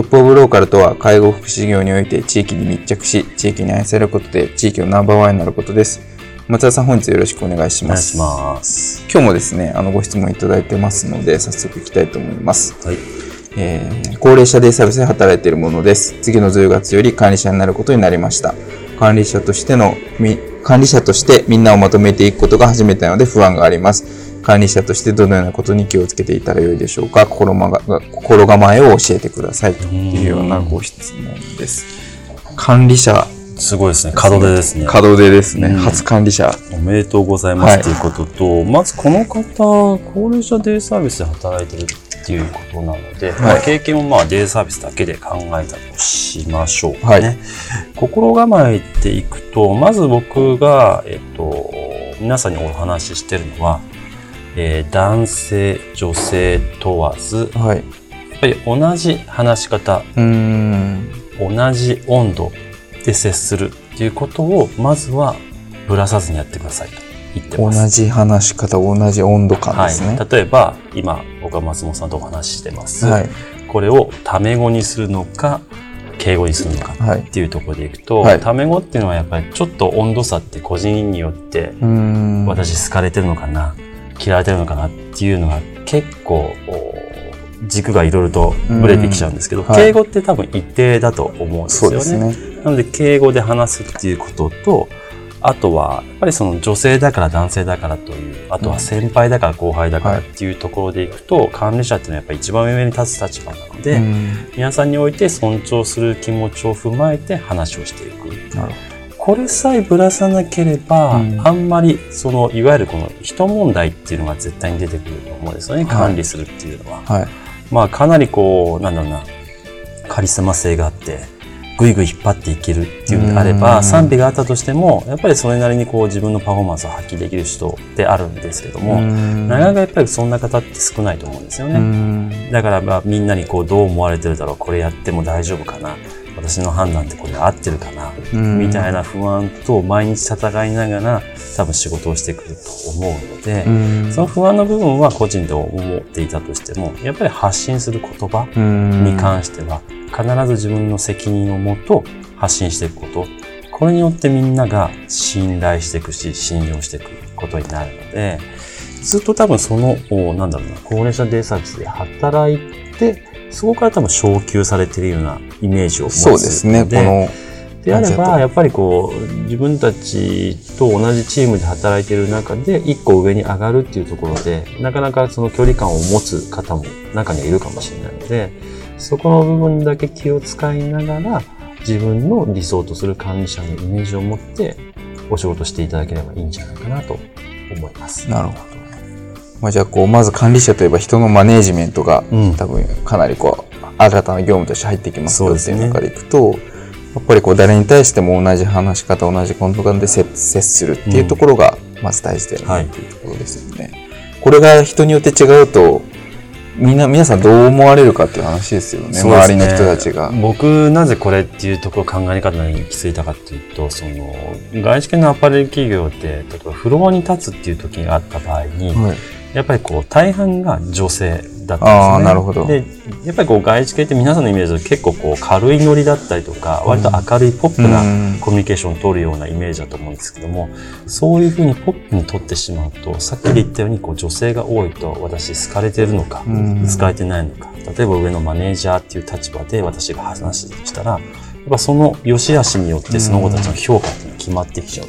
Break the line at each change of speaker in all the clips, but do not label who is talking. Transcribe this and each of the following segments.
トップオブローカルとは、介護福祉事業において地域に密着し、地域に愛されることで地域のナンバーワンになることです。松田さん、本日よろしくお願いします。
お願いします。
今日もですね、あの、ご質問いただいてますので、早速いきたいと思います。はい。えー、高齢者デイサービスで働いているものです。次の10月より管理者になることになりました。管理者としての、管理者としてみんなをまとめていくことが初めてなので不安があります。管理者としてどのようなことに気をつけていたらよいでしょうか？心まが心構えを教えてくださいというようなご質問です。管理者。
すごいですね。門出ですね。
門出ですね。初管理者。
おめでとうございますということと、まずこの方、高齢者デイサービスで働いてるっていうことなので、はい、経験をまあデイサービスだけで考えたとしましょう、ね。はい、心構えていくと、まず僕が、えっと、皆さんにお話ししてるのは、えー、男性女性問わず、はい、やっぱり同じ話し方同じ温度で接するっていうことをまずはぶらさずにやってくださいと。言ってます。
同じ話し方同じ温度感ですね、
はい、例えば今僕は松本さんとお話ししてます、はい、これをタメ語にするのか敬語にするのかっていうところでいくと、はい、タメ語っていうのはやっぱりちょっと温度差って個人によって私好かれてるのかな嫌われてるのかなっていうのが結構軸がいろいろとぶれてきちゃうんですけど、はい、敬語って多分一定だと思うんですよね。ね。なので敬語で話すっていうこととあとはやっぱりその女性だから男性だからというあとは先輩だから後輩だからっていうところでいくと、はい、管理者っていうのはやっぱり一番上に立つ立場なので、皆さんにおいて尊重する気持ちを踏まえて話をしていく。なるほどこれさえぶらさなければ、うん、あんまりそのいわゆるこの人問題っていうのが絶対に出てくると思うんですよね、はい、管理するっていうのは。はい、まあかなりこうなんだろうなカリスマ性があってぐいぐい引っ張っていけるっていうのであれば賛否があったとしてもやっぱりそれなりにこう自分のパフォーマンスを発揮できる人であるんですけどもなかなかやっぱりそんな方って少ないと思うん。ですよね。だからまあみんなにこうどう思われてるだろうこれやっても大丈夫かな私の判断ってこれ合ってるかな、みたいな不安と毎日戦いながら多分仕事をしてくると思うので、その不安の部分は個人で思っていたとしてもやっぱり発信する言葉に関しては必ず自分の責任をもと発信していくこと。これによってみんなが信頼していくし信用していくことになるのでずっと多分そのなんだろうな高齢者デイサービスで働いてそこから多分昇給されているようなイメージを持つ
そうですね、この。
であれば、やっぱりこう、自分たちと同じチームで働いている中で、一個上に上がるっていうところで、なかなかその距離感を持つ方も中にはいるかもしれないので、そこの部分だけ気を使いながら、自分の理想とする管理者のイメージを持って、お仕事していただければいいんじゃないかなと思います。
なるほど。まあ、じゃあこうまず管理者といえば人のマネージメントが、多分かなりこう新たな業務として入ってきますよっていう中でいくと、やっぱりこう誰に対しても同じ話し方同じコント感で接するっていうところがまず大事だよねっていうところですよね。はい、これが人によって違うとみんな皆さんどう思われるかっていう話ですよね、ね、周りの人たちが。
僕なぜこれっていうところ考え方に行き着いたかっていうとその外資系のアパレル企業って例えばフロアに立つっていう時があった場合に、はいやっぱりこう大半が女性だったんですね。あ
なるほど。
で、やっぱりこう外資系って皆さんのイメージで結構こう軽いノリだったりとか、割と明るいポップなコミュニケーションを取るようなイメージだと思うんですけども、そういうふうにポップに取ってしまうと、さっきで言ったようにこう女性が多いと私好かれてるのか、好かれてないのか、例えば上のマネージャーっていう立場で私が話したら、ぱその良し悪しによってその子たちの評価っていうのが決まってきちゃう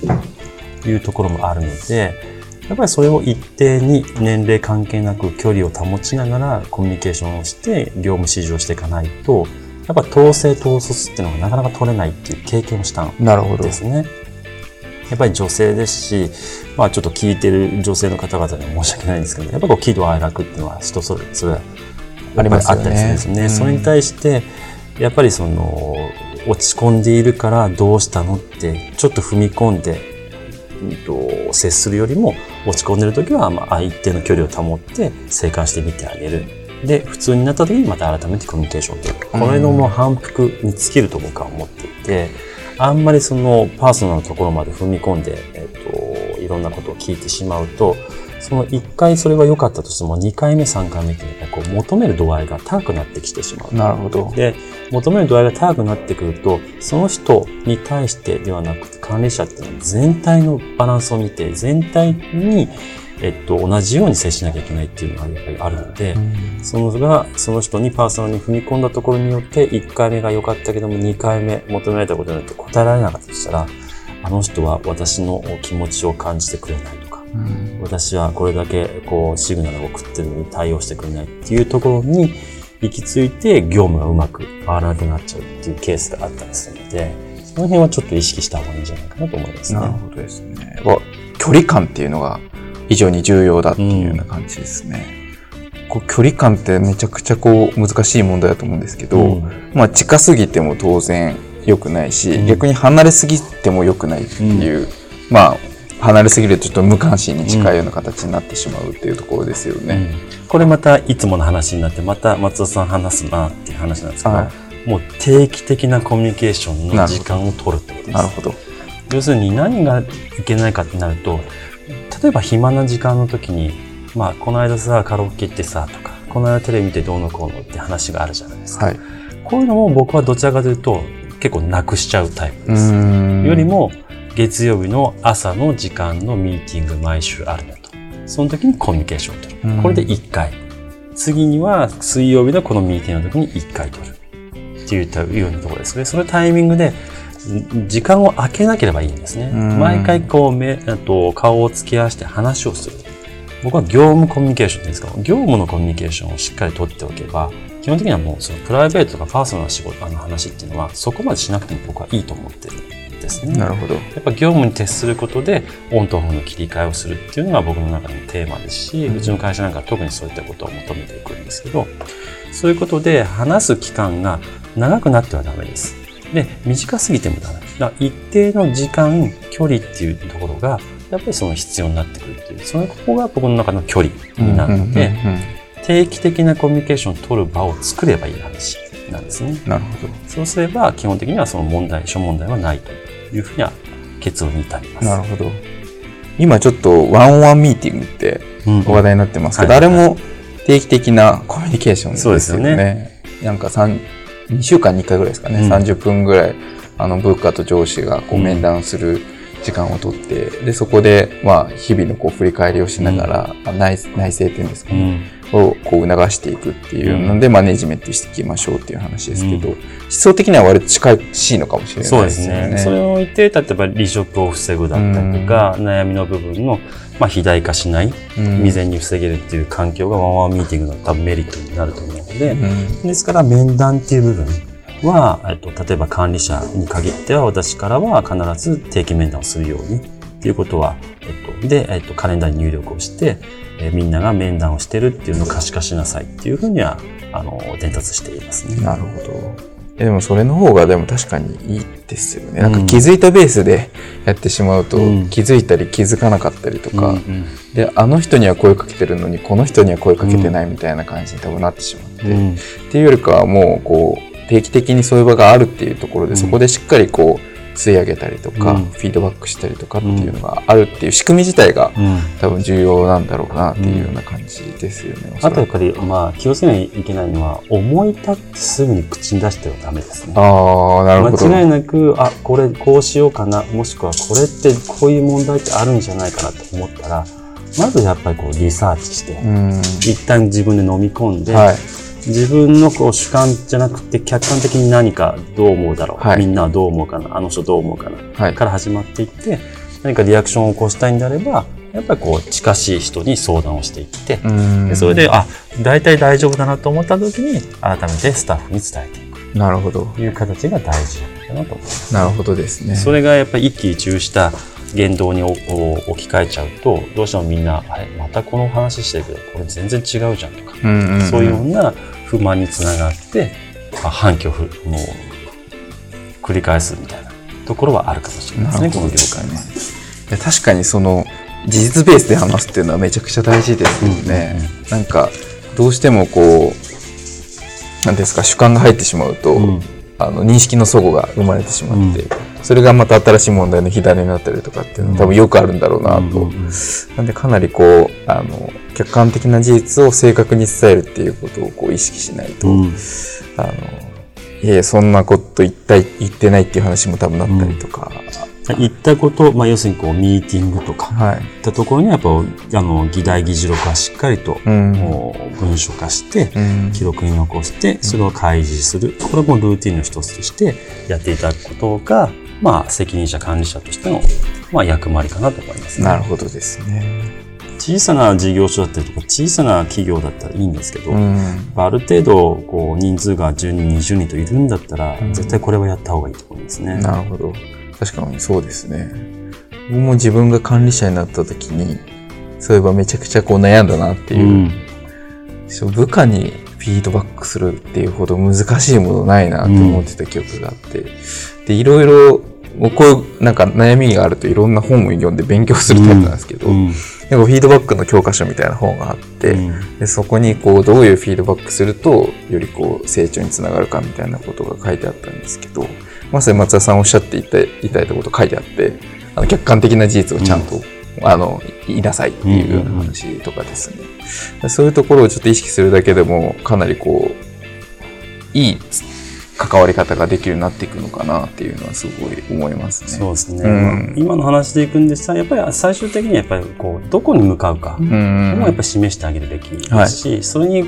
というところもあるので、やっぱりそれを一定に年齢関係なく距離を保ちながらコミュニケーションをして業務指示をしていかないと、やっぱ統制統率っていうのがなかなか取れないっていう経験をしたんですね。やっぱり女性ですし、まあちょっと聞いてる女性の方々には申し訳ないんですけど、やっぱこう喜怒哀楽っていうのは人それぞれあります。あったりするんですね。うん、それに対して、やっぱりその、落ち込んでいるからどうしたのって、ちょっと踏み込んで、うんと、接するよりも、落ち込んでる時は、まあ、相手の距離を保って生還してみてあげる。で、普通になった時にまた改めてコミュニケーションを取る。これのもう反復に尽きると僕は思っていて、あんまりそのパーソナルなところまで踏み込んで、えっと、いろんなことを聞いてしまうと、その1回それが良かったとしても2回目3回目っていうのはこう求める度合いが高くなってきてしまう。
なるほど。
で、求める度合いが高くなってくると、その人に対してではなくて管理者っていうのは全体のバランスを見て、全体にえっと、同じように接しなきゃいけないっていうのがやっぱりあるので、うん、そのが、その人にパーソナルに踏み込んだところによって、1回目が良かったけども、2回目求められたことによって答えられなかったとしたら、あの人は私の気持ちを感じてくれないとか、うん、私はこれだけこうシグナルを送ってるのに対応してくれないっていうところに行き着いて業務がうまく回らなくなっちゃうっていうケースがあったりするので、その辺はちょっと意識した方がいいんじゃないかなと思いますね。
なるほどですね。距離感っていうのが非常に重要だっていうような感じですね。うん、こう距離感ってめちゃくちゃこう難しい問題だと思うんですけど、うん、まあ近すぎても当然良くないし、うん、逆に離れすぎても良くないっていう、まあ離れすぎるとちょっと無関心に近いような形になってしまうっていうところですよね。
これまたいつもの話になってまた松尾さん話すなっていう話なんですけど、はい、もう定期的なコミュニケーションの時間を取るってことです。
なるほど。
要するに何がいけないかってなると例えば暇な時間の時に、まあ、この間さ、カラオケ行ってさ、とか、この間テレビ見てどうのこうのって話があるじゃないですか。はい、こういうのも僕はどちらかというと、結構なくしちゃうタイプです。よりも、月曜日の朝の時間のミーティング毎週あるなと。その時にコミュニケーションを取る。これで1回。次には水曜日のこのミーティングの時に1回取る。っていうようなところですね。そのタイミングで時間を空けなければいいんですね。毎回こう目と顔を突き合わせて話をする。僕は業務コミュニケーションですか？業務のコミュニケーションをしっかりとっておけば、基本的にはもうそのプライベートとかパーソナルな仕事、あの話っていうのはそこまでしなくても僕はいいと思ってるんですね。
なるほど。や
っぱ業務に徹することでオンとオフの切り替えをするっていうのが僕の中のテーマですし、うちの会社なんか特にそういったことを求めていくんですけど、そういうことで話す期間が長くなってはダメです。で、短すぎてもダメ。だ一定の時間、距離っていうところが、やっぱりその必要になってくるっていう、そのここが僕の中の距離になって、定期的なコミュニケーションを取る場を作ればいい話なんですね。
なるほど。
そうすれば、基本的にはその問題、諸問題はないというふうには結論に至ります。
なるほど。今ちょっとワンワンミーティングって話題になってますけど、あれも定期的なコミュニケーションですよね。そうですよね。なんか3、2週間に1回ぐらいですかね、うん、30分ぐらい、あの、部下と上司がこう面談する時間をとって、で、そこで、まあ、日々のこう振り返りをしながら、うん、内内政っていうんですかね、うん、をこう促していくっていうので、マネジメントしていきましょうっていう話ですけど、思想的には割と近しいのかもしれないですね。そうですね。
それを言って、例えば離職を防ぐだったりとか、悩みの部分の、まあ、肥大化しない、未然に防げるっていう環境がワンワンミーティングの多分メリットになると思うので、ですから面談っていう部分は、えっと、例えば管理者に限っては私からは必ず定期面談をするようにっていうことは、えっと、で、えっと、カレンダーに入力をして、えみんなが面談をしてるっていうのを可視化しなさいっていうふうには、あの、伝達していますね。
なるほど。でもそれの方がでも確かにいいですよね。なんか気づいたベースでやってしまうと、気づいたり気づかなかったりとか、で、あの人には声かけてるのに、この人には声かけてないみたいな感じに多分なってしまって、っていうよりかはもうこう、定期的にそういう場があるっていうところで、そこでしっかりこう、吸い上げたりとか、うん、フィードバックしたりとかっていうのがあるっていう仕組み自体が、うん、多分重要なんだろうなっていうような感じですよね。
あとやっぱり、まあ、気をつけないといけないのは、思い立ってすぐに口に出してはダメですね。
ああ、なるほど。
間違いなく、あ、これこうしようかな、もしくはこれってこういう問題ってあるんじゃないかなと思ったら、まずやっぱりこうリサーチして、一旦自分で飲み込んで、はい自分のこう主観じゃなくて客観的に何かどう思うだろう、はい、みんなはどう思うかな。あの人どう思うかな、はい、から始まっていって何かリアクションを起こしたいんであればやっぱりこう近しい人に相談をしていってでそれであ大体大丈夫だなと思った時に改めてスタッフに伝えていく。
なるほど。
いう形が大事かなと思います、
なるほどですね。
それがやっぱり一喜一憂した言動に置き換えちゃうとどうしてもみんなあれまたこの話してるけどこれ全然違うじゃんとか、うんうんうん、そういうような不満につながって、まあ、反響もう繰り返すみたいなところはあるかもしれないですねこの業界ね。
確かにその事実ベースで話すっていうのはめちゃくちゃ大事ですよね。うんうん、なんかどうしてもこう何ですか主観が入ってしまうと、うん、あの認識の齟齬が生まれてしまって、それがまた新しい問題の火種になったりとかっていうのは多分よくあるんだろうなと。なんでかなりこうあの客観的な事実を正確に伝えるっていうことをこう意識しないと、あのいやいやそんなこと言った言ってないっていう話も多分なったりとか、
言ったこと、まあ、要するにこうミーティングとか、はい、いったところにやっぱあの議題議事録はしっかりと、うん、文書化して、うん、記録に残してそれを開示する、これもルーティンの一つとしてやっていただくことが、まあ、責任者管理者としての、まあ、役割かなと思います、
ね、なるほどですね。
小さな事業所だったりとか小さな企業だったらいいんですけど、うん、ある程度こう人数が10人20人といるんだったら、絶対これはやった方がいいと思いますね。
なるほど。確かにそうですね。僕も自分が管理者になった時に、そういえばめちゃくちゃこう悩んだなっていう。うん、部下にフィードバックするっていうほど難しいものないなと思ってた記憶があって。うん、で、いろいろ、こういうなんか悩みがあるといろんな本を読んで勉強するタイプなんですけど、うん、フィードバックの教科書みたいな本があって、でそこにこうどういうフィードバックするとよりこう成長につながるかみたいなことが書いてあったんですけど、まさに松田さんおっしゃっていたいただいたこと書いてあってあの客観的な事実をちゃんと、うん、あの言いなさいっていうような話とかですね、うん、そういうところをちょっと意識するだけでもかなりこういい関わり方ができるようになっていくのかなっていうのはすごい思いますね。
そうですね。うん、今の話でいくんですが、やっぱり最終的にやっぱりこうどこに向かうかもやっぱり示してあげるべきですし、はい、それに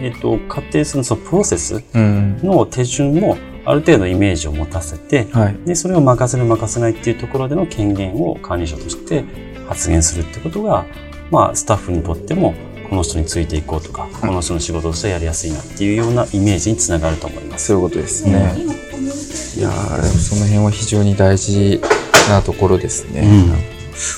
えっ、と仮定するそのプロセスの手順もある程度イメージを持たせて、はい、でそれを任せる任せないっていうところでの権限を管理者として発言するってことが、まあ、スタッフにとってもこの人についていこうとか、この人の仕事としてやりやすいなっていうようなイメージにつながると思います。
そういうことですね。うん、いやその辺は非常に大事なところですね。うん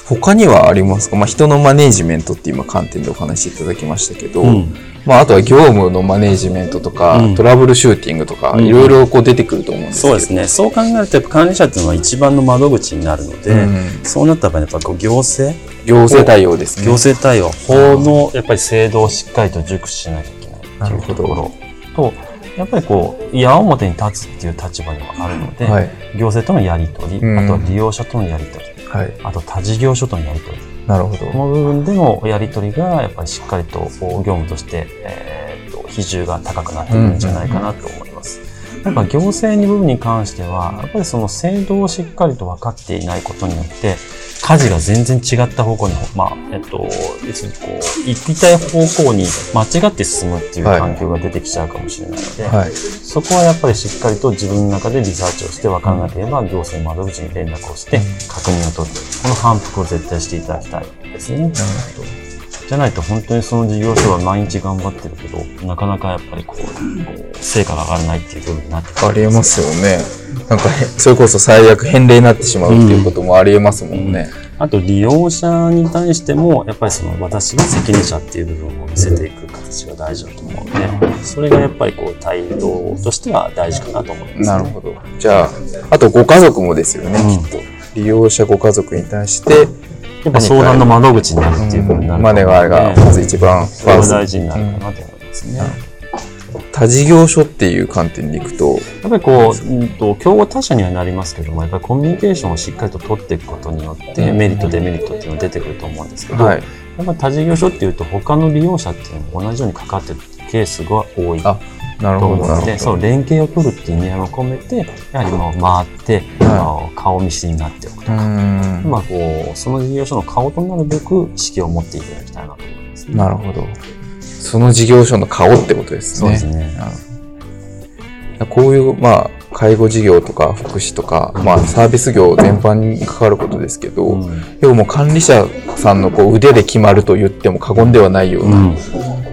他にはありますか、まあ、人のマネージメントって今観点でお話しいただきましたけど、うん、まあ、あとは業務のマネージメントとか、うん、トラブルシューティングとか、いろいろこう出てくると思うんですけ
ど、そうですね。そう考えるとやっぱ管理者っていうのは一番の窓口になるので、そうなったらやっぱこう行政
行政対応ですね。
行政対応。法のやっぱり制度をしっかりと熟知しないといけないっていうところ。とやっぱりこう矢面に立つっていう立場ではあるので、はい、行政とのやり取り、あとは利用者とのやり取りはい、あと他事業所とのやり取り。
なるほど。
この部分でのやり取りが、やっぱりしっかりと業務として、えー、と比重が高くなってくるんじゃないかなと思います。やっぱ行政の部分に関しては、やっぱりその制度をしっかりと分かっていないことによって、舵が全然違った方向に、まあ、えっと、別にこう、行きたい方向に間違って進むっていう環境が出てきちゃうかもしれないので、はい、そこはやっぱりしっかりと自分の中でリサーチをして分からなければ、行政窓口に連絡をして確認を取って、この反復を絶対していただきたいですね。なるほど。じゃないと本当にその事業所は毎日頑張ってるけど、なかなかやっぱりこう、成果が上がらないっていう部分になって
ありえますよね。なんかそれこそ最悪返礼になってしまうっていうこともありえますもんね。
うん、あと利用者に対してもやっぱりその私が責任者っていう部分を見せていく形が大事だと思うので、それがやっぱりこう態度としては大事かなと思います、ね、
なるほど。じゃあ、あとご家族もですよね、うん、きっと。利用者ご家族に対して、
やっぱ相談の窓口になるっていうふうになるマネ
がまず一番
ファースト。大事になるかなと思いますね。
他事業所っていう観点でいくと。
やっぱりこう、うんと、競合他社にはなりますけどもやっぱりコミュニケーションをしっかりと取っていくことによってメリットデメリットっていうのが出てくると思うんですけど、はい、やっぱり他事業所っていうと他の利用者っていうのも同じように関わってるケースが多いと思うのでその連携を取るっていう意味合いを込めてやはりもう回って、はい、顔見知りになっておくとか、まあ、こうその事業所の顔となるべく意識を持っていただきたいなと思います、
ね、なるほど。その事業所の顔ってことですね。そうですね。こういう、まあ、介護事業とか福祉とか、まあ、サービス業全般に関わることですけど、うん、要はもう管理者さんのこう腕で決まると言っても過言ではないような。うん、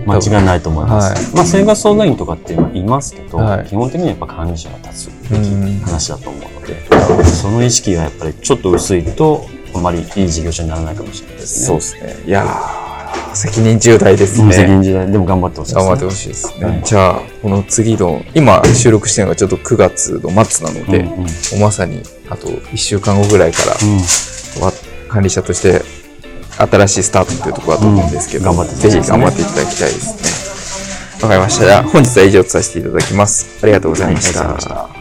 間違いないと思います。はい、まあ、生活相談員とかっていますけど、はい、基本的にはやっぱ管理者が立つべき話だと思うので、うん、その意識がやっぱりちょっと薄いと、あまりいい事業者にならないかもしれないですね。
そうですね。いや責任重大ですね。
責任重大。でも頑張ってほしいです
ね。頑張ってほしいですね。はい、じゃあ、この次の、今収録してるのがちょっと9月の末なので、うんうん、まさにあと1週間後ぐらいから、うん、管理者として新しいスタートっていうところだと思うんですけど、うん、頑張って、ぜひ頑張っていただきたいですね。わかりました。じゃあ、本日は以上とさせていただきます。ありがとうございました。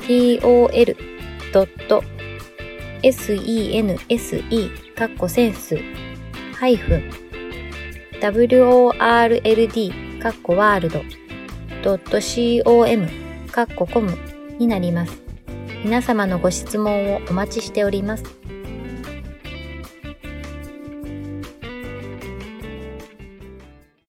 tol.sense カッコセンスハイフン world カッコワールド .com カッココムになります。皆様のご質問をお待ちしております。